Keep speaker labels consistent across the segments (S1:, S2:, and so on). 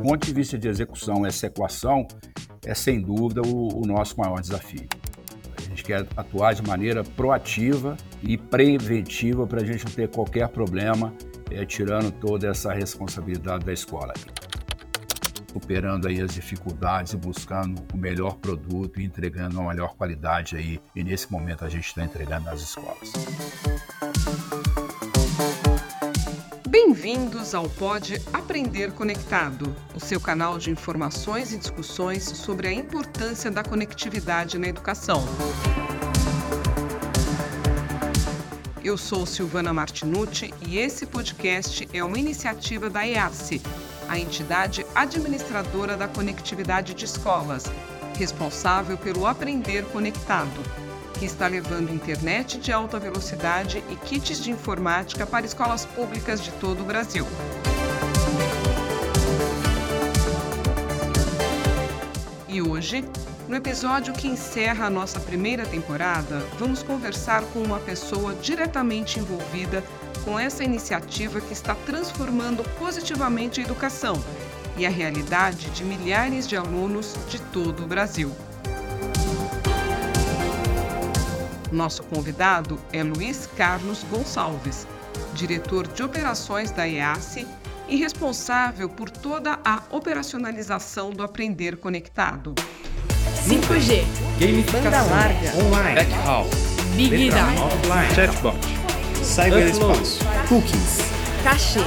S1: do ponto de vista de execução, essa equação é sem dúvida o, o nosso maior desafio. A gente quer atuar de maneira proativa e preventiva para a gente não ter qualquer problema, é, tirando toda essa responsabilidade da escola superando aí as dificuldades e buscando o melhor produto e entregando uma melhor qualidade aí. E nesse momento a gente está entregando nas escolas.
S2: Bem-vindos ao Pod Aprender Conectado, o seu canal de informações e discussões sobre a importância da conectividade na educação. Eu sou Silvana Martinucci e esse podcast é uma iniciativa da EASE, a entidade administradora da conectividade de escolas, responsável pelo Aprender Conectado, que está levando internet de alta velocidade e kits de informática para escolas públicas de todo o Brasil. E hoje, no episódio que encerra a nossa primeira temporada, vamos conversar com uma pessoa diretamente envolvida com essa iniciativa que está transformando positivamente a educação e a realidade de milhares de alunos de todo o Brasil. Nosso convidado é Luiz Carlos Gonçalves, diretor de operações da EASE e responsável por toda a operacionalização do Aprender Conectado.
S3: 5G, banda larga,
S4: online, backhouse,
S3: Big Data,
S4: offline, chatbot, cyberespaço,
S3: cookies, cachê,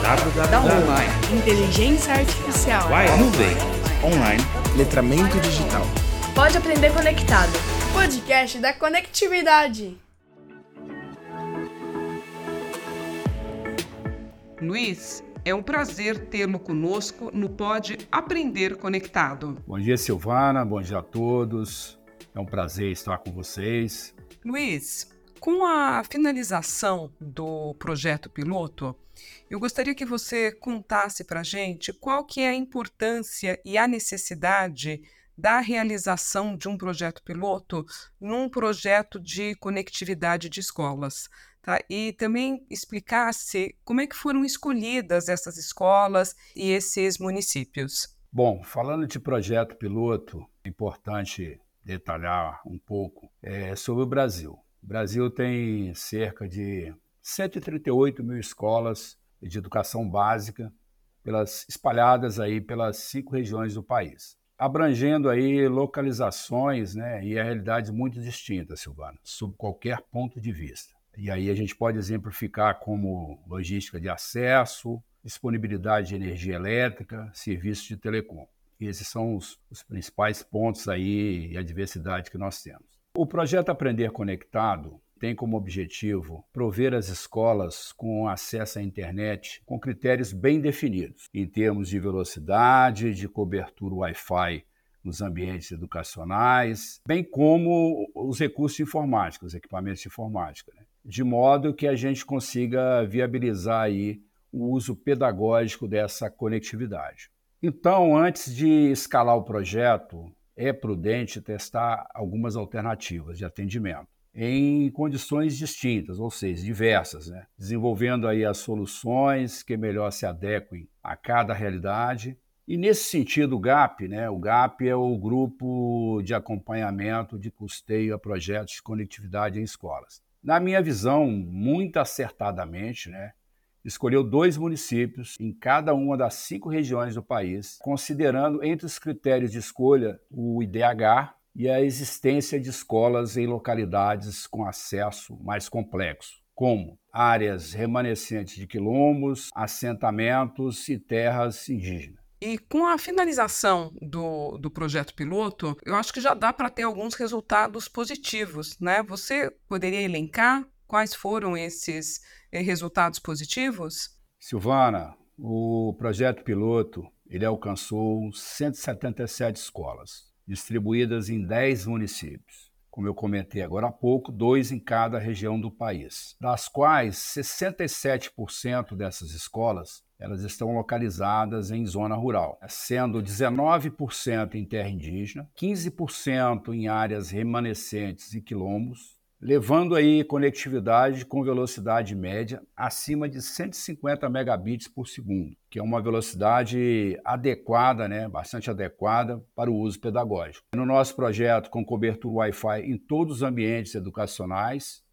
S3: download, inteligência artificial,
S4: nuvem, online, letramento digital.
S3: Pode aprender conectado. Podcast da conectividade.
S2: Luiz, é um prazer tê-lo conosco no Pode Aprender Conectado.
S1: Bom dia, Silvana. Bom dia a todos. É um prazer estar com vocês.
S2: Luiz, com a finalização do projeto piloto, eu gostaria que você contasse para a gente qual que é a importância e a necessidade da realização de um projeto piloto num projeto de conectividade de escolas. Tá? E também explicasse como é que foram escolhidas essas escolas e esses municípios.
S1: Bom, falando de projeto piloto, é importante detalhar um pouco é, sobre o Brasil. O Brasil tem cerca de 138 mil escolas de educação básica pelas, espalhadas aí pelas cinco regiões do país abrangendo aí localizações né, e realidades muito distintas, Silvana, sob qualquer ponto de vista. E aí a gente pode exemplificar como logística de acesso, disponibilidade de energia elétrica, serviços de telecom. Esses são os, os principais pontos aí e a diversidade que nós temos. O projeto Aprender Conectado tem como objetivo prover as escolas com acesso à internet com critérios bem definidos, em termos de velocidade, de cobertura Wi-Fi nos ambientes educacionais, bem como os recursos informáticos, os equipamentos de informática, né? de modo que a gente consiga viabilizar aí o uso pedagógico dessa conectividade. Então, antes de escalar o projeto, é prudente testar algumas alternativas de atendimento em condições distintas, ou seja, diversas, né? desenvolvendo aí as soluções que melhor se adequem a cada realidade. E nesse sentido, o GAP, né? o GAP é o grupo de acompanhamento de custeio a projetos de conectividade em escolas. Na minha visão, muito acertadamente, né? escolheu dois municípios em cada uma das cinco regiões do país, considerando entre os critérios de escolha o IDH, e a existência de escolas em localidades com acesso mais complexo, como áreas remanescentes de quilombos, assentamentos e terras indígenas.
S2: E com a finalização do, do projeto piloto, eu acho que já dá para ter alguns resultados positivos, né? Você poderia elencar quais foram esses eh, resultados positivos?
S1: Silvana, o projeto piloto ele alcançou 177 escolas distribuídas em 10 municípios. Como eu comentei agora há pouco, dois em cada região do país, das quais 67% dessas escolas elas estão localizadas em zona rural, sendo 19% em terra indígena, 15% em áreas remanescentes e quilombos, levando aí conectividade com velocidade média acima de 150 megabits por segundo, que é uma velocidade adequada, né, bastante adequada para o uso pedagógico. No nosso projeto com cobertura Wi-Fi em todos os ambientes educacionais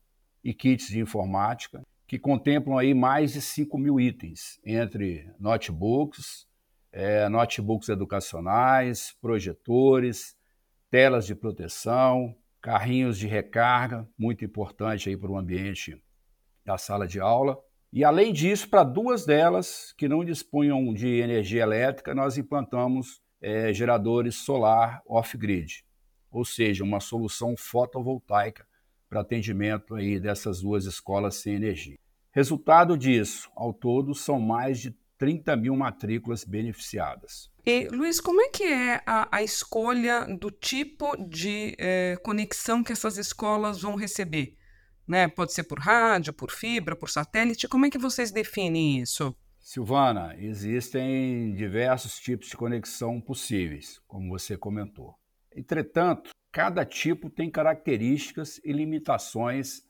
S1: e kits de informática, que contemplam aí mais de 5 mil itens, entre notebooks, é, notebooks educacionais, projetores, telas de proteção, carrinhos de recarga, muito importante aí para o ambiente da sala de aula. E além disso, para duas delas que não dispunham de energia elétrica, nós implantamos é, geradores solar off-grid, ou seja, uma solução fotovoltaica para atendimento aí dessas duas escolas sem energia. Resultado disso, ao todo, são mais de 30 mil matrículas beneficiadas.
S2: E, Luiz, como é que é a, a escolha do tipo de eh, conexão que essas escolas vão receber? Né? Pode ser por rádio, por fibra, por satélite. Como é que vocês definem isso?
S1: Silvana, existem diversos tipos de conexão possíveis, como você comentou. Entretanto, cada tipo tem características e limitações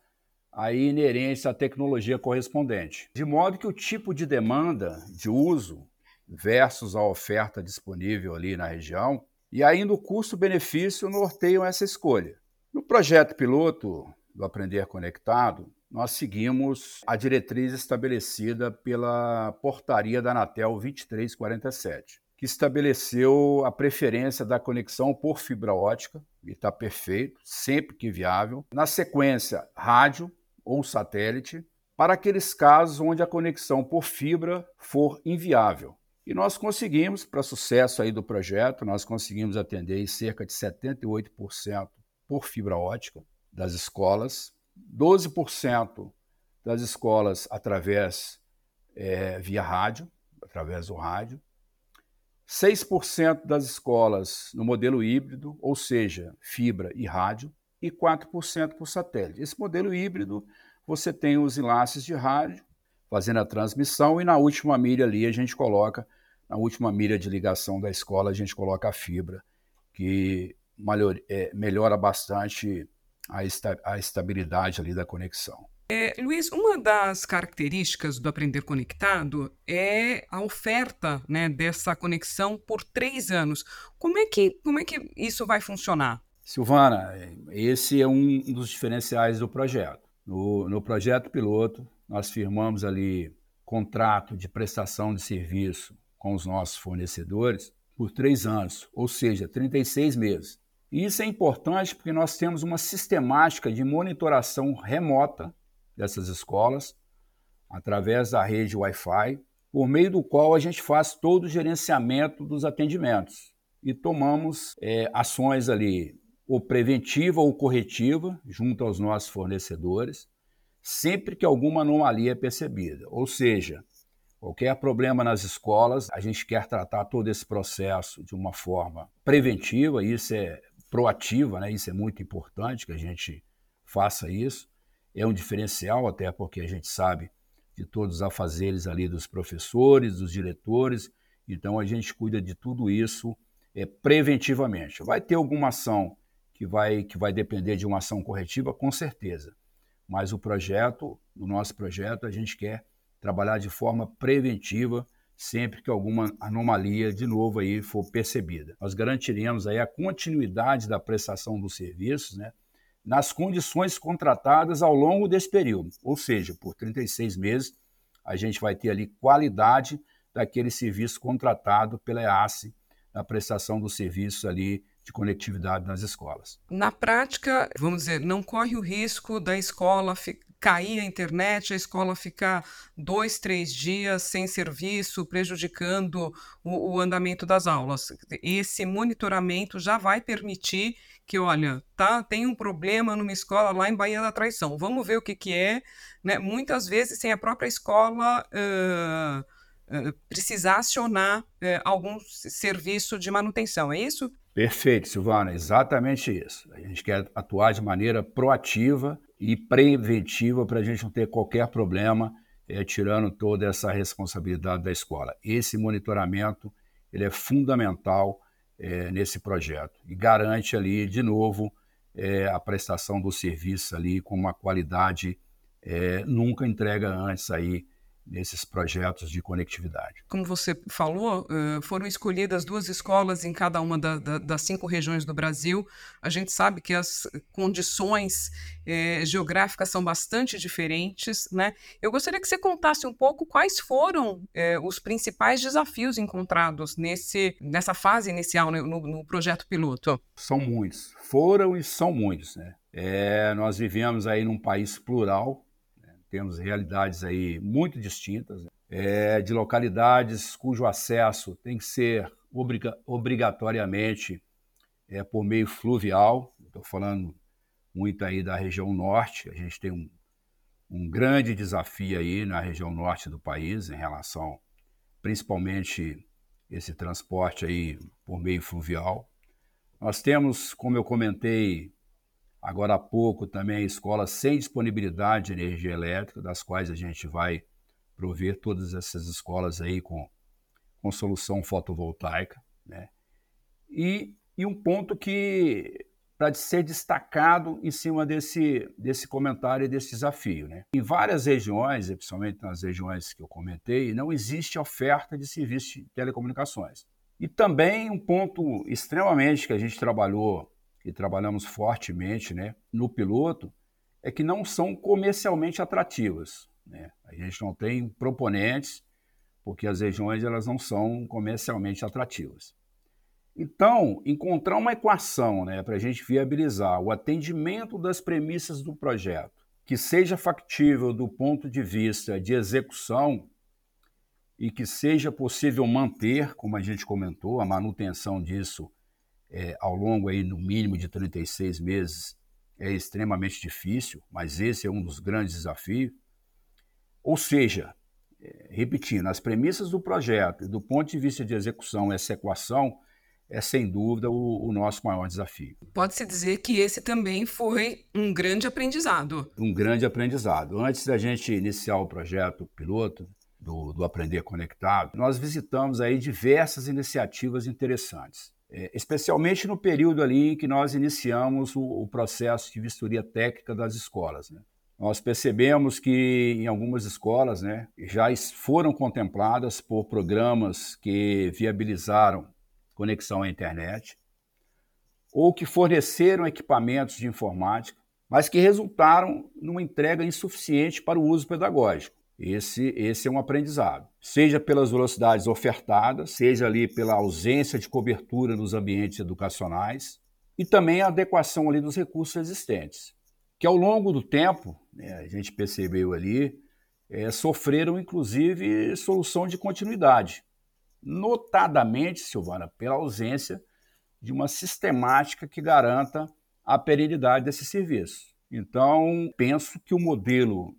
S1: aí inerentes à tecnologia correspondente. De modo que o tipo de demanda de uso versus a oferta disponível ali na região e ainda o custo-benefício norteiam essa escolha. No projeto piloto do Aprender Conectado, nós seguimos a diretriz estabelecida pela portaria da Anatel 2347, que estabeleceu a preferência da conexão por fibra ótica, e está perfeito, sempre que viável. Na sequência, rádio, ou satélite para aqueles casos onde a conexão por fibra for inviável. E nós conseguimos, para sucesso aí do projeto, nós conseguimos atender cerca de 78% por fibra ótica das escolas, 12% das escolas através é, via rádio, através do rádio, 6% das escolas no modelo híbrido, ou seja, fibra e rádio, e 4% por satélite. Esse modelo híbrido, você tem os enlaces de rádio fazendo a transmissão e na última milha ali a gente coloca, na última milha de ligação da escola, a gente coloca a fibra, que é, melhora bastante a, esta, a estabilidade ali da conexão.
S2: É, Luiz, uma das características do Aprender Conectado é a oferta né, dessa conexão por três anos. Como é, que, como é que isso vai funcionar?
S1: Silvana, esse é um dos diferenciais do projeto. No, no projeto piloto, nós firmamos ali contrato de prestação de serviço com os nossos fornecedores por três anos, ou seja, 36 meses. E isso é importante porque nós temos uma sistemática de monitoração remota dessas escolas, através da rede Wi-Fi, por meio do qual a gente faz todo o gerenciamento dos atendimentos e tomamos é, ações ali ou preventiva ou corretiva junto aos nossos fornecedores, sempre que alguma anomalia é percebida. Ou seja, qualquer problema nas escolas, a gente quer tratar todo esse processo de uma forma preventiva, isso é proativa, né? isso é muito importante que a gente faça isso. É um diferencial, até porque a gente sabe de todos os afazeres ali dos professores, dos diretores, então a gente cuida de tudo isso é, preventivamente. Vai ter alguma ação que vai, que vai depender de uma ação corretiva, com certeza. Mas o projeto, o nosso projeto, a gente quer trabalhar de forma preventiva sempre que alguma anomalia de novo aí for percebida. Nós garantiremos aí a continuidade da prestação dos serviços, né, nas condições contratadas ao longo desse período, ou seja, por 36 meses a gente vai ter ali qualidade daquele serviço contratado pela EASE na prestação dos serviços ali de conectividade nas escolas.
S2: Na prática, vamos dizer, não corre o risco da escola cair a internet, a escola ficar dois, três dias sem serviço, prejudicando o, o, andamento das aulas. Esse monitoramento já vai permitir que, olha, tá, tem um problema numa escola lá em Bahia da Traição, vamos ver o que, que é. Né? Muitas vezes sem a própria escola. Uh, precisar acionar uh, algum serviço de manutenção, é isso?
S1: Perfeito, Silvana, exatamente isso. A gente quer atuar de maneira proativa e preventiva para a gente não ter qualquer problema, é, tirando toda essa responsabilidade da escola. Esse monitoramento ele é fundamental é, nesse projeto e garante ali, de novo, é, a prestação do serviço ali com uma qualidade é, nunca entrega antes aí nesses projetos de conectividade.
S2: Como você falou, foram escolhidas duas escolas em cada uma da, da, das cinco regiões do Brasil. A gente sabe que as condições eh, geográficas são bastante diferentes, né? Eu gostaria que você contasse um pouco quais foram eh, os principais desafios encontrados nesse, nessa fase inicial, no, no projeto piloto.
S1: São muitos, foram e são muitos, né? É, nós vivemos aí num país plural, temos realidades aí muito distintas, né? é, de localidades cujo acesso tem que ser obriga obrigatoriamente é, por meio fluvial. Estou falando muito aí da região norte. A gente tem um, um grande desafio aí na região norte do país em relação, principalmente esse transporte aí por meio fluvial. Nós temos, como eu comentei, Agora há pouco também escolas sem disponibilidade de energia elétrica, das quais a gente vai prover todas essas escolas aí com, com solução fotovoltaica. Né? E, e um ponto que para ser destacado em cima desse, desse comentário e desse desafio. Né? Em várias regiões, principalmente nas regiões que eu comentei, não existe oferta de serviço de telecomunicações. E também um ponto extremamente que a gente trabalhou e trabalhamos fortemente né, no piloto, é que não são comercialmente atrativas. Né? A gente não tem proponentes, porque as regiões elas não são comercialmente atrativas. Então, encontrar uma equação né, para a gente viabilizar o atendimento das premissas do projeto, que seja factível do ponto de vista de execução e que seja possível manter, como a gente comentou, a manutenção disso é, ao longo aí no mínimo de 36 meses é extremamente difícil, mas esse é um dos grandes desafios. Ou seja, é, repetindo, as premissas do projeto do ponto de vista de execução, essa equação é sem dúvida o, o nosso maior desafio.
S2: Pode-se dizer que esse também foi um grande aprendizado.
S1: Um grande aprendizado. Antes da gente iniciar o projeto piloto do, do Aprender Conectado, nós visitamos aí diversas iniciativas interessantes. É, especialmente no período ali em que nós iniciamos o, o processo de vistoria técnica das escolas. Né? Nós percebemos que em algumas escolas né, já foram contempladas por programas que viabilizaram conexão à internet, ou que forneceram equipamentos de informática, mas que resultaram numa entrega insuficiente para o uso pedagógico. Esse, esse é um aprendizado. Seja pelas velocidades ofertadas, seja ali pela ausência de cobertura nos ambientes educacionais e também a adequação ali dos recursos existentes, que ao longo do tempo, né, a gente percebeu ali, é, sofreram inclusive solução de continuidade, notadamente, Silvana, pela ausência de uma sistemática que garanta a perenidade desse serviço. Então, penso que o modelo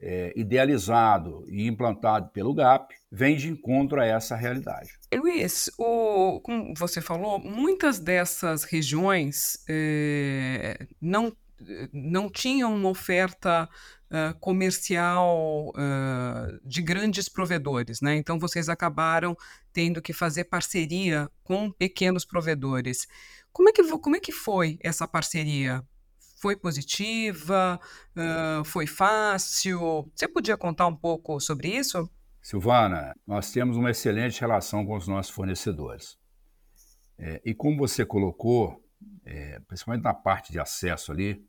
S1: é, idealizado e implantado pelo GAP vem de encontro a essa realidade.
S2: Luiz, o, como você falou, muitas dessas regiões é, não, não tinham uma oferta uh, comercial uh, de grandes provedores, né? Então vocês acabaram tendo que fazer parceria com pequenos provedores. Como é que, como é que foi essa parceria? Foi positiva? Uh, foi fácil? Você podia contar um pouco sobre isso?
S1: Silvana, nós temos uma excelente relação com os nossos fornecedores. É, e como você colocou, é, principalmente na parte de acesso ali,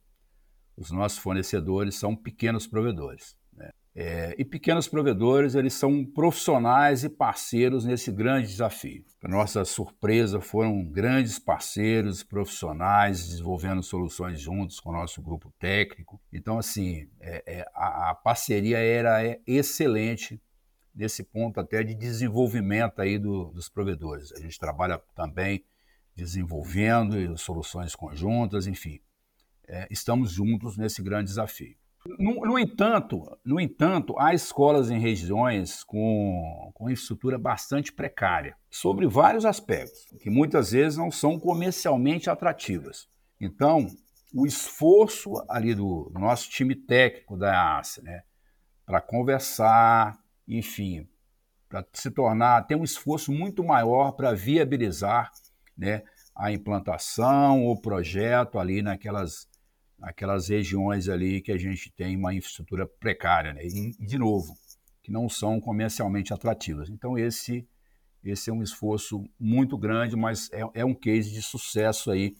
S1: os nossos fornecedores são pequenos provedores. É, e pequenos provedores, eles são profissionais e parceiros nesse grande desafio. Para nossa surpresa, foram grandes parceiros profissionais desenvolvendo soluções juntos com o nosso grupo técnico. Então, assim, é, é, a, a, parceria era é, excelente nesse ponto até de desenvolvimento aí do, dos provedores. A gente trabalha também desenvolvendo soluções conjuntas, enfim. É, estamos juntos nesse grande desafio. No, no, entanto, no entanto, há escolas em regiões com, com infraestrutura bastante precária, sobre vários aspectos, que muitas vezes não são comercialmente atrativas. Então, o esforço ali do, nosso time técnico da ASA, né, para conversar, enfim, para se tornar, ter um esforço muito maior para viabilizar né, a implantação, o projeto ali naquelas, naquelas regiões ali que a gente tem uma infraestrutura precária, né? E, de novo, que não são comercialmente atrativas. Então, esse, esse é um esforço muito grande, mas é, é um case de sucesso aí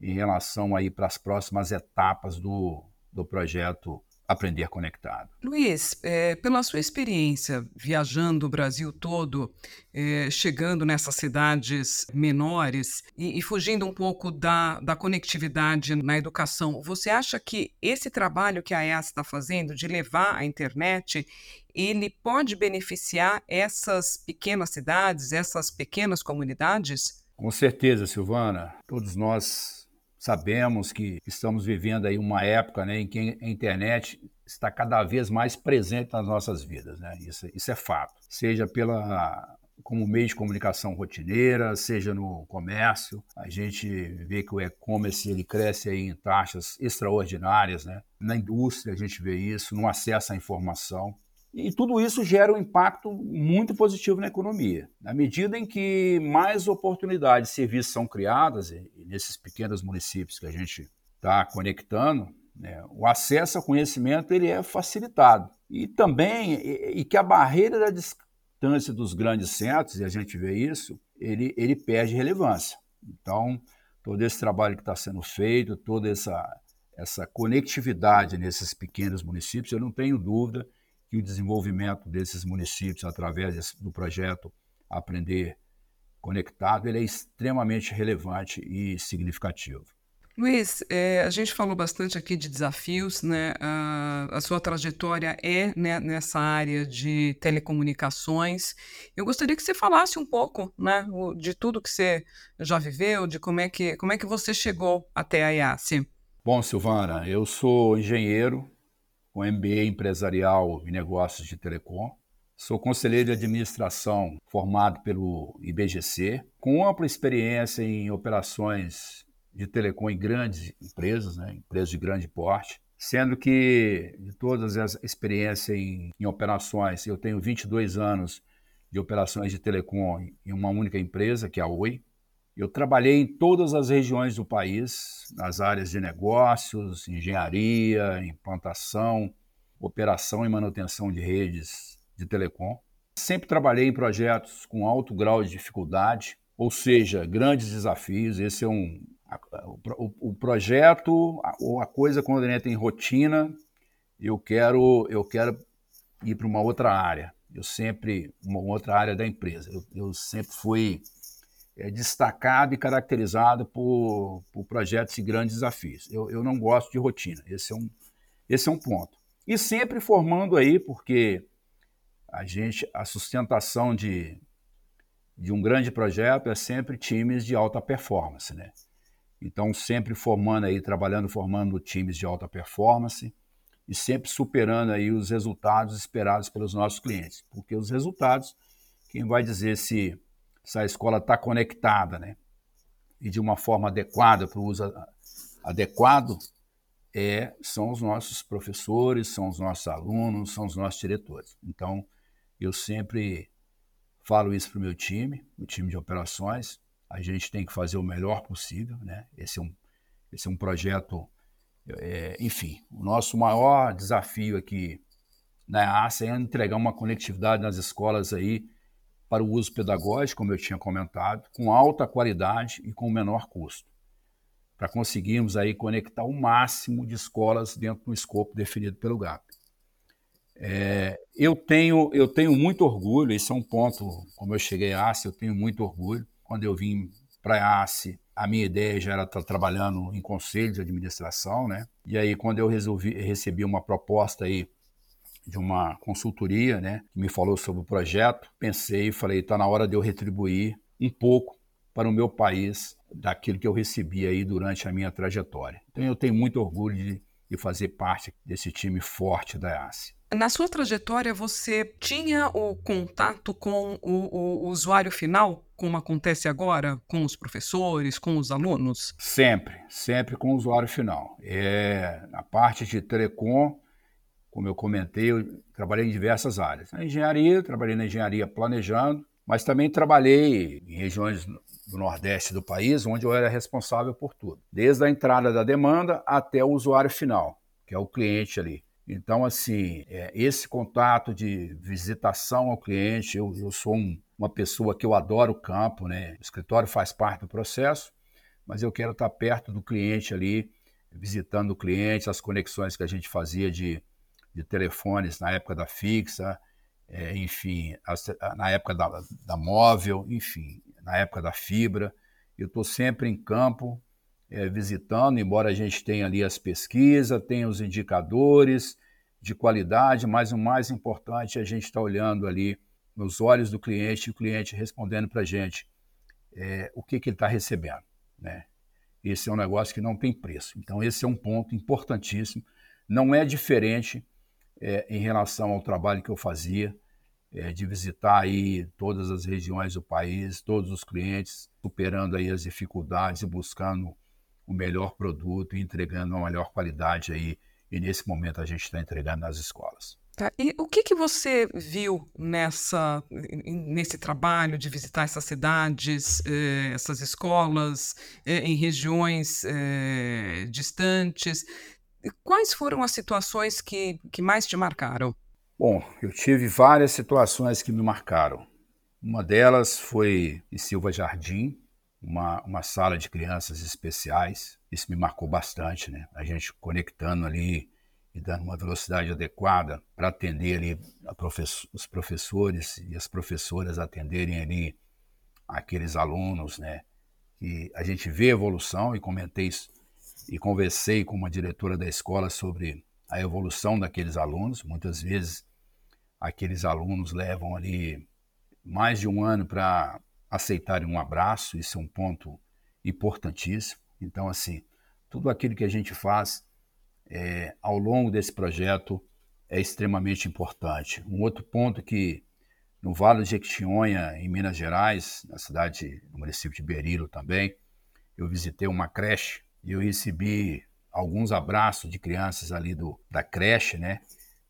S1: em relação aí para as próximas etapas do, do projeto Aprender Conectado.
S2: Luiz, é, pela sua experiência viajando o Brasil todo, é, chegando nessas cidades menores e, e, fugindo um pouco da, da conectividade na educação, você acha que esse trabalho que a EAS está fazendo de levar a internet, ele pode beneficiar essas pequenas cidades, essas pequenas comunidades?
S1: Com certeza, Silvana. Todos nós Sabemos que estamos vivendo aí uma época né, em que a internet está cada vez mais presente nas nossas vidas, né? Isso, isso é fato. Seja pela como meio de comunicação rotineira, seja no comércio, a gente vê que o e-commerce ele cresce aí em taxas extraordinárias, né? Na indústria a gente vê isso, no acesso à informação. E tudo isso gera um impacto muito positivo na economia. Na medida em que mais oportunidades de serviços são criadas, nesses pequenos municípios que a gente está conectando, né, o acesso ao conhecimento ele é facilitado. E também e que a barreira da distância dos grandes centros, e a gente vê isso, ele, ele perde relevância. Então, todo esse trabalho que está sendo feito, toda essa, essa conectividade nesses pequenos municípios, eu não tenho dúvida que o desenvolvimento desses municípios através do projeto Aprender Conectado ele é extremamente relevante e significativo.
S2: Luiz, é, a gente falou bastante aqui de desafios, né? A, a sua trajetória é né, nessa área de telecomunicações. Eu gostaria que você falasse um pouco, né, de tudo que você já viveu, de como é que como é que você chegou até a IAC.
S1: Bom, Silvana, eu sou engenheiro com MBA empresarial em negócios de telecom. Sou conselheiro de administração formado pelo IBGC, com ampla experiência em operações de telecom em grandes empresas, né, empresas de grande porte, sendo que de todas as experiências em, em operações, eu tenho 22 anos de operações de telecom em uma única empresa, que é a Oi, eu trabalhei em todas as regiões do país, nas áreas de negócios, engenharia, implantação, operação e manutenção de redes de telecom. Sempre trabalhei em projetos com alto grau de dificuldade, ou seja, grandes desafios. Esse é um o, o projeto ou a coisa quando entra em rotina, eu quero eu quero ir para uma outra área. Eu sempre uma outra área da empresa. Eu, eu sempre fui é, destacado e caracterizado por, por projetos e grandes desafios. Eu, eu não gosto de rotina, esse é, um, esse é um ponto. E sempre formando aí, porque a gente, a sustentação de, de um grande projeto é sempre times de alta performance, né? Então, sempre formando aí, trabalhando, formando times de alta performance e sempre superando aí os resultados esperados pelos nossos clientes. Porque os resultados, quem vai dizer se se a escola está conectada, né? E de uma forma adequada para o uso adequado, é, são os nossos professores, são os nossos alunos, são os nossos diretores. Então, eu sempre falo isso para o meu time, o time de operações. A gente tem que fazer o melhor possível, né? Esse é um, esse é um projeto, é, enfim, o nosso maior desafio aqui na EASA é entregar uma conectividade nas escolas aí para o uso pedagógico, como eu tinha comentado, com alta qualidade e com menor custo, para conseguirmos aí conectar o máximo de escolas dentro do escopo definido pelo GAP. É, eu, tenho, eu tenho muito orgulho, esse é um ponto, como eu cheguei à ACE, eu tenho muito orgulho. Quando eu vim para a ACE, a minha ideia já era estar trabalhando em conselho de administração, né? E aí, quando eu resolvi, recebi uma proposta aí de uma consultoria, né, que me falou sobre o projeto. Pensei e falei, está na hora de eu retribuir um pouco para o meu país daquilo que eu recebi aí durante a minha trajetória. Então eu tenho muito orgulho de, de fazer parte desse time forte da EASE.
S2: Na sua trajetória, você tinha o contato com o, o, usuário final, como acontece agora, com os professores, com os alunos?
S1: Sempre, sempre com o usuário final. É, a parte de telecom, como eu comentei, eu trabalhei em diversas áreas. Na engenharia, trabalhei na engenharia planejando, mas também trabalhei em regiões do Nordeste do país, onde eu era responsável por tudo, desde a entrada da demanda até o usuário final, que é o cliente ali. Então, assim, é, esse contato de visitação ao cliente, eu, eu sou um, uma pessoa que eu adoro o campo, né? O escritório faz parte do processo, mas eu quero estar perto do cliente ali, visitando o cliente, as conexões que a gente fazia de, de telefones na época da fixa, é, enfim, na época da, da móvel, enfim, na época da fibra. Eu estou sempre em campo, é, visitando, embora a gente tenha ali as pesquisas, tenha os indicadores de qualidade, mas o mais importante é a gente estar tá olhando ali nos olhos do cliente e o cliente respondendo para a gente é, o que, que ele está recebendo. Né? Esse é um negócio que não tem preço. Então, esse é um ponto importantíssimo. Não é diferente é, em relação ao trabalho que eu fazia é, de visitar aí todas as regiões do país, todos os clientes, superando aí as dificuldades e buscando o melhor produto e entregando uma melhor qualidade aí. E nesse momento a gente está entregando nas escolas.
S2: Tá. E o que, que você viu nessa, nesse trabalho de visitar essas cidades, eh, essas escolas, eh, em regiões eh, distantes? Quais foram as situações que, que mais te marcaram?
S1: Bom, eu tive várias situações que me marcaram. Uma delas foi em Silva Jardim, uma, uma sala de crianças especiais. Isso me marcou bastante, né? A gente conectando ali e dando uma velocidade adequada para atender ali os professores e as professoras atenderem ali aqueles alunos, né? E a gente vê evolução e comentei isso, e conversei com uma diretora da escola sobre a evolução daqueles alunos. Muitas vezes aqueles alunos levam ali mais de um ano para aceitarem um abraço, isso é um ponto importantíssimo. Então, assim, tudo aquilo que a gente faz é, ao longo desse projeto é extremamente importante. Um outro ponto que no Vale de Jequitinhonha, em Minas Gerais, na cidade, no município de Berilo também, eu visitei uma creche e eu recebi alguns abraços de crianças ali do, da creche, né,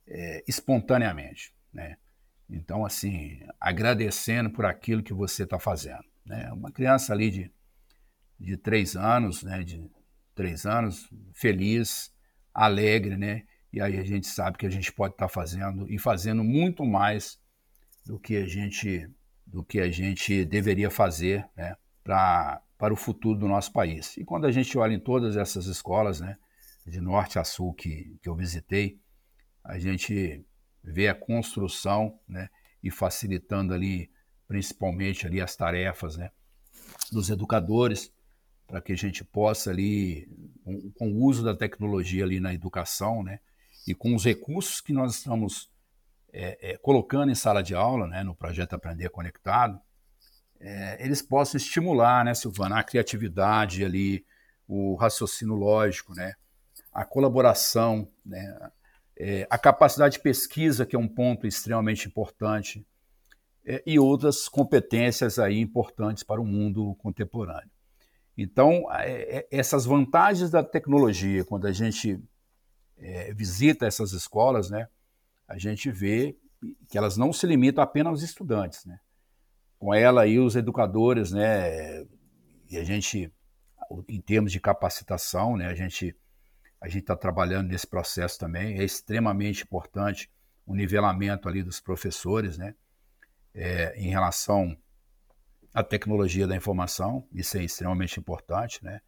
S1: é, espontaneamente né? Então, assim, agradecendo por aquilo que você está fazendo. Né? Uma criança ali de, de três anos, né? De três anos, feliz, alegre, né? E aí a gente sabe que a gente pode estar tá fazendo e fazendo muito mais do que a gente do que a gente deveria fazer, né? Para para o futuro do nosso país. E quando a gente olha em todas essas escolas, né? De norte a sul que, que eu visitei, a gente ver a construção, né, e facilitando ali, principalmente ali as tarefas, né, dos educadores, para que a gente possa ali, com, com, o uso da tecnologia ali na educação, né, e com os recursos que nós estamos é, é, colocando em sala de aula, né, no projeto Aprender Conectado, é, eles possam estimular, né, Silvana, a criatividade ali, o raciocínio lógico, né, a colaboração, né, é, a capacidade de pesquisa, que é um ponto extremamente importante, é, e outras competências aí importantes para o mundo contemporâneo. Então, é, é essas vantagens da tecnologia, quando a gente é, visita essas escolas, né, a gente vê que elas não se limitam apenas aos estudantes. Né? Com ela aí os educadores, né, e a gente, em termos de capacitação, né, a gente a gente está trabalhando nesse processo também. É extremamente importante o nivelamento ali dos professores, né? É, em relação à tecnologia da informação, isso é extremamente importante, né?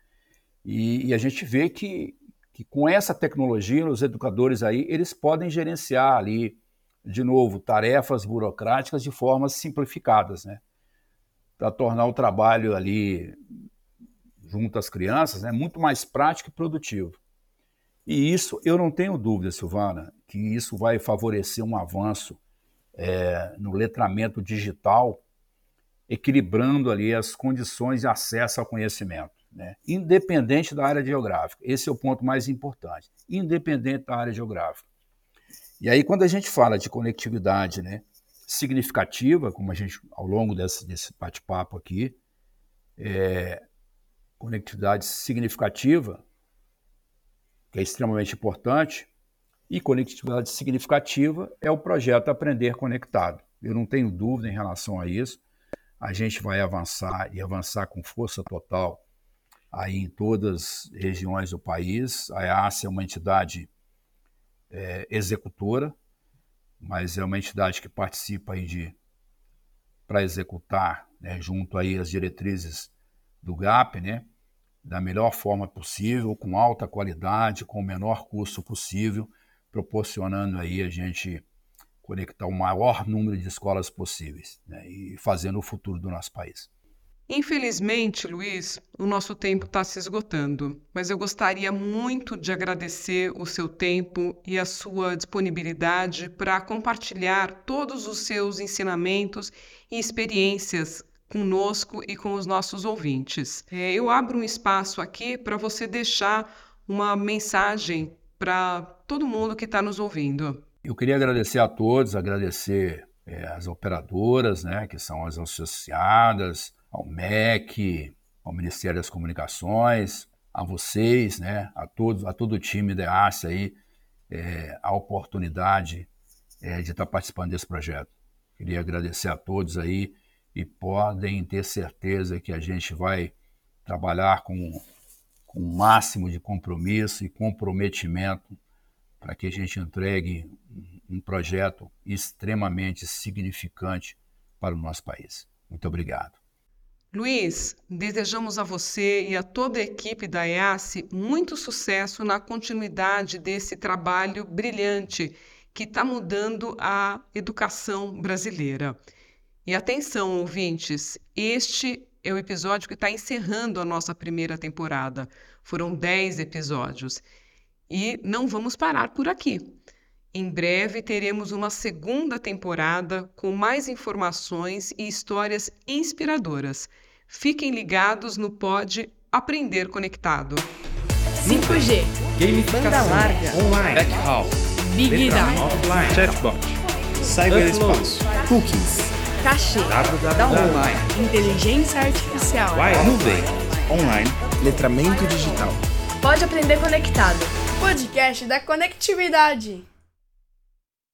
S1: E, e, a gente vê que, que com essa tecnologia, os educadores aí, eles podem gerenciar ali, de novo, tarefas burocráticas de formas simplificadas, né? Para tornar o trabalho ali junto às crianças né, muito mais prático e produtivo. E isso, eu não tenho dúvida, Silvana, que isso vai favorecer um avanço é, no letramento digital, equilibrando ali as condições de acesso ao conhecimento, né? independente da área geográfica. Esse é o ponto mais importante, independente da área geográfica. E aí, quando a gente fala de conectividade né, significativa, como a gente, ao longo desse, desse bate-papo aqui, é, conectividade significativa, que é extremamente importante, e conectividade significativa é o projeto Aprender Conectado. Eu não tenho dúvida em relação a isso. a gente vai avançar e avançar com força total aí em todas as regiões do país. A EASA é uma entidade é, executora, mas é uma entidade que participa aí de para executar, né, junto aí às diretrizes do GAP, né, da melhor forma possível, com alta qualidade, com o menor custo possível, proporcionando aí a gente conectar o maior número de escolas possíveis né, e fazendo o futuro do nosso país.
S2: Infelizmente, Luiz, o nosso tempo está se esgotando, mas eu gostaria muito de agradecer o seu tempo e a sua disponibilidade para compartilhar todos os seus ensinamentos e experiências conosco e com os nossos ouvintes. É, eu abro um espaço aqui para você deixar uma mensagem para todo mundo que está nos ouvindo.
S1: Eu queria agradecer a todos, agradecer é, as operadoras, né, que são as associadas, ao MEC, ao Ministério das Comunicações, a vocês, né, a todos, a todo o time da EASA aí, é, a oportunidade é, de estar participando desse projeto. Queria agradecer a todos aí e podem ter certeza que a gente vai trabalhar com, com o máximo de compromisso e comprometimento para que a gente entregue um projeto extremamente significante para o nosso país. Muito obrigado.
S2: Luiz, desejamos a você e a toda a equipe da EASE muito sucesso na continuidade desse trabalho brilhante que está mudando a educação brasileira. E atenção, ouvintes, este é o episódio que está encerrando a nossa primeira temporada. Foram 10 episódios. E não vamos parar por aqui. Em breve teremos uma segunda temporada com mais informações e histórias inspiradoras. Fiquem ligados no Pod Aprender Conectado.
S3: 5G, banda larga,
S4: Online. Backhaul.
S3: Big Data,
S4: Offline. Chatbot. Cyberespaço.
S3: cookies, cachê,
S4: Online.
S3: inteligência artificial.
S4: Nuvem. Online. Letramento digital.
S3: Pode aprender conectado. Podcast da conectividade.